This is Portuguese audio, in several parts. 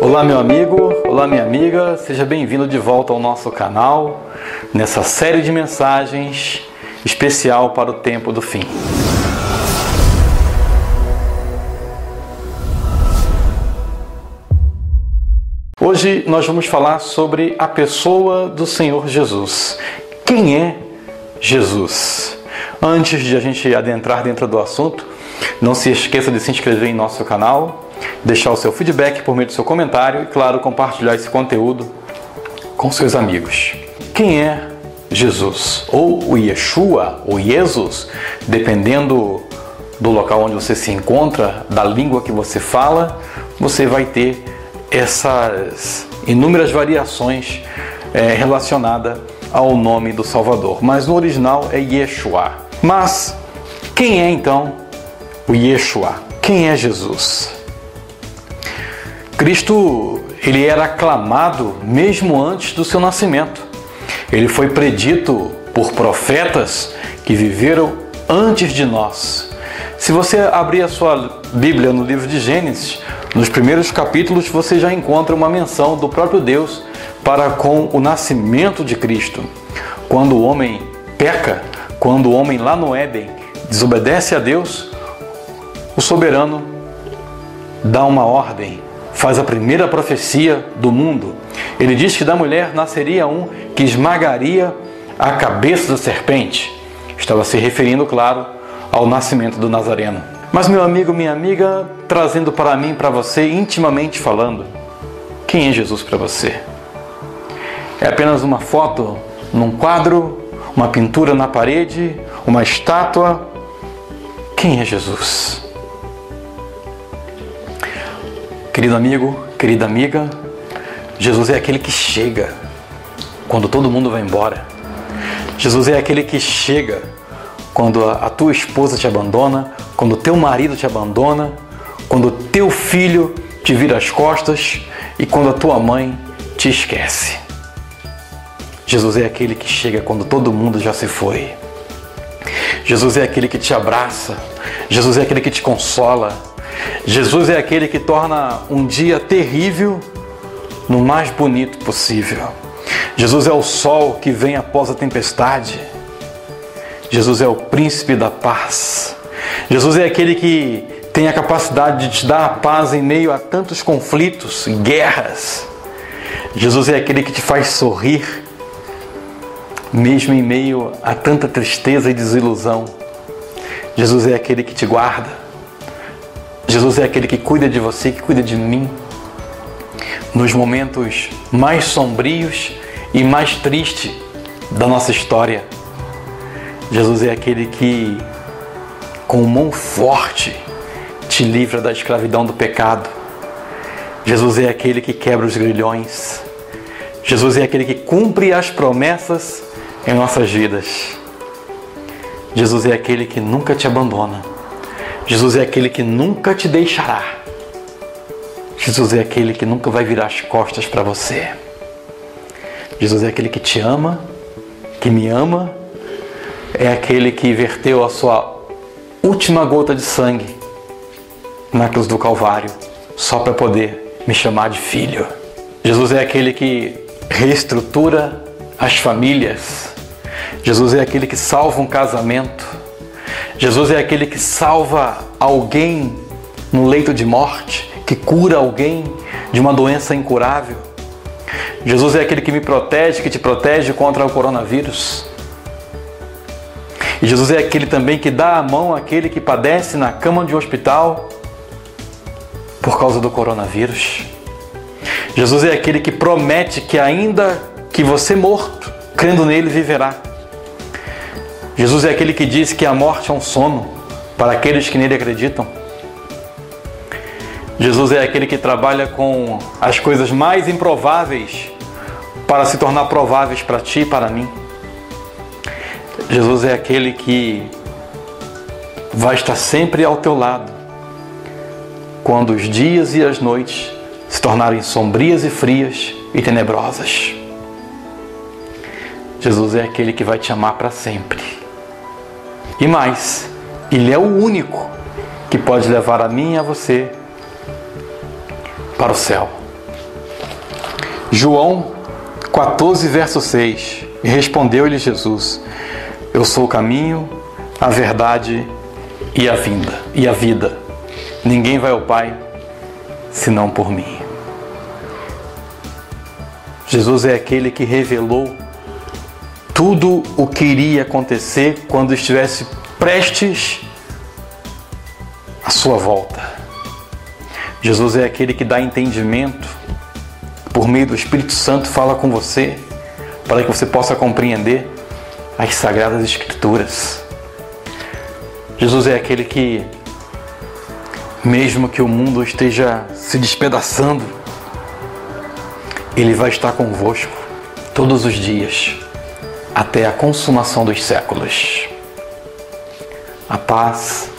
Olá, meu amigo, olá, minha amiga, seja bem-vindo de volta ao nosso canal nessa série de mensagens especial para o tempo do fim. Hoje nós vamos falar sobre a pessoa do Senhor Jesus. Quem é Jesus? Antes de a gente adentrar dentro do assunto, não se esqueça de se inscrever em nosso canal, deixar o seu feedback por meio do seu comentário e, claro, compartilhar esse conteúdo com seus amigos. Quem é Jesus? Ou o Yeshua, ou Jesus, dependendo do local onde você se encontra, da língua que você fala, você vai ter essas inúmeras variações é, relacionadas ao nome do Salvador. Mas no original é Yeshua. Mas quem é então o Yeshua? Quem é Jesus? Cristo, ele era aclamado mesmo antes do seu nascimento. Ele foi predito por profetas que viveram antes de nós. Se você abrir a sua Bíblia no livro de Gênesis, nos primeiros capítulos você já encontra uma menção do próprio Deus para com o nascimento de Cristo. Quando o homem peca, quando o homem lá no Éden desobedece a Deus, o soberano dá uma ordem faz a primeira profecia do mundo. Ele diz que da mulher nasceria um que esmagaria a cabeça da serpente. Estava se referindo, claro, ao nascimento do Nazareno. Mas, meu amigo, minha amiga, trazendo para mim, para você, intimamente falando, quem é Jesus para você? É apenas uma foto num quadro, uma pintura na parede, uma estátua? Quem é Jesus? Querido amigo, querida amiga, Jesus é aquele que chega quando todo mundo vai embora. Jesus é aquele que chega quando a, tua esposa te abandona, quando o teu marido te abandona, quando o teu filho te vira as costas e quando a tua mãe te esquece. Jesus é aquele que chega quando todo mundo já se foi. Jesus é aquele que te abraça. Jesus é aquele que te consola. Jesus é aquele que torna um dia terrível no mais bonito possível. Jesus é o sol que vem após a tempestade. Jesus é o príncipe da paz. Jesus é aquele que tem a capacidade de te dar a paz em meio a tantos conflitos, guerras. Jesus é aquele que te faz sorrir, mesmo em meio a tanta tristeza e desilusão. Jesus é aquele que te guarda. Jesus é aquele que cuida de você, que cuida de mim. Nos momentos mais sombrios e mais tristes da nossa história. Jesus é aquele que, com mão forte, te livra da escravidão do pecado. Jesus é aquele que quebra os grilhões. Jesus é aquele que cumpre as promessas em nossas vidas. Jesus é aquele que nunca te abandona. Jesus é aquele que nunca te deixará. Jesus é aquele que nunca vai virar as costas para você. Jesus é aquele que te ama, que me ama, é aquele que verteu a sua última gota de sangue na cruz do Calvário, só para poder me chamar de filho. Jesus é aquele que reestrutura as famílias. Jesus é aquele que salva um casamento. Jesus é aquele que salva alguém no leito de morte, que cura alguém de uma doença incurável. Jesus é aquele que me protege, que te protege contra o coronavírus. E Jesus é aquele também que dá a mão àquele que padece na cama de um hospital por causa do coronavírus. Jesus é aquele que promete que ainda que você morto, crendo nele, viverá. Jesus é aquele que diz que a morte é um sono para aqueles que nele acreditam. Jesus é aquele que trabalha com as coisas mais improváveis para se tornar prováveis para ti e para mim. Jesus é aquele que vai estar sempre ao teu lado quando os dias e as noites se tornarem sombrias e frias e tenebrosas. Jesus é aquele que vai te amar para sempre. E mais, Ele é o único que pode levar a mim e a você para o céu. João 14, verso 6. E respondeu-lhe Jesus: Eu sou o caminho, a verdade e a vinda e a vida. Ninguém vai ao Pai senão por mim. Jesus é aquele que revelou tudo o que iria acontecer quando estivesse prestes à sua volta. Jesus é aquele que dá entendimento por meio do Espírito Santo, fala com você para que você possa compreender as sagradas Escrituras. Jesus é aquele que, mesmo que o mundo esteja se despedaçando, Ele vai estar convosco todos os dias até a consumação dos séculos. A paz,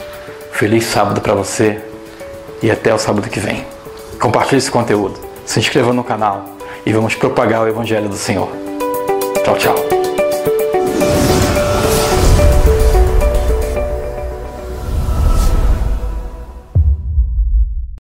feliz sábado para você e até o sábado que vem. Compartilhe esse conteúdo, se inscreva no canal e vamos propagar o Evangelho do Senhor. Tchau, tchau.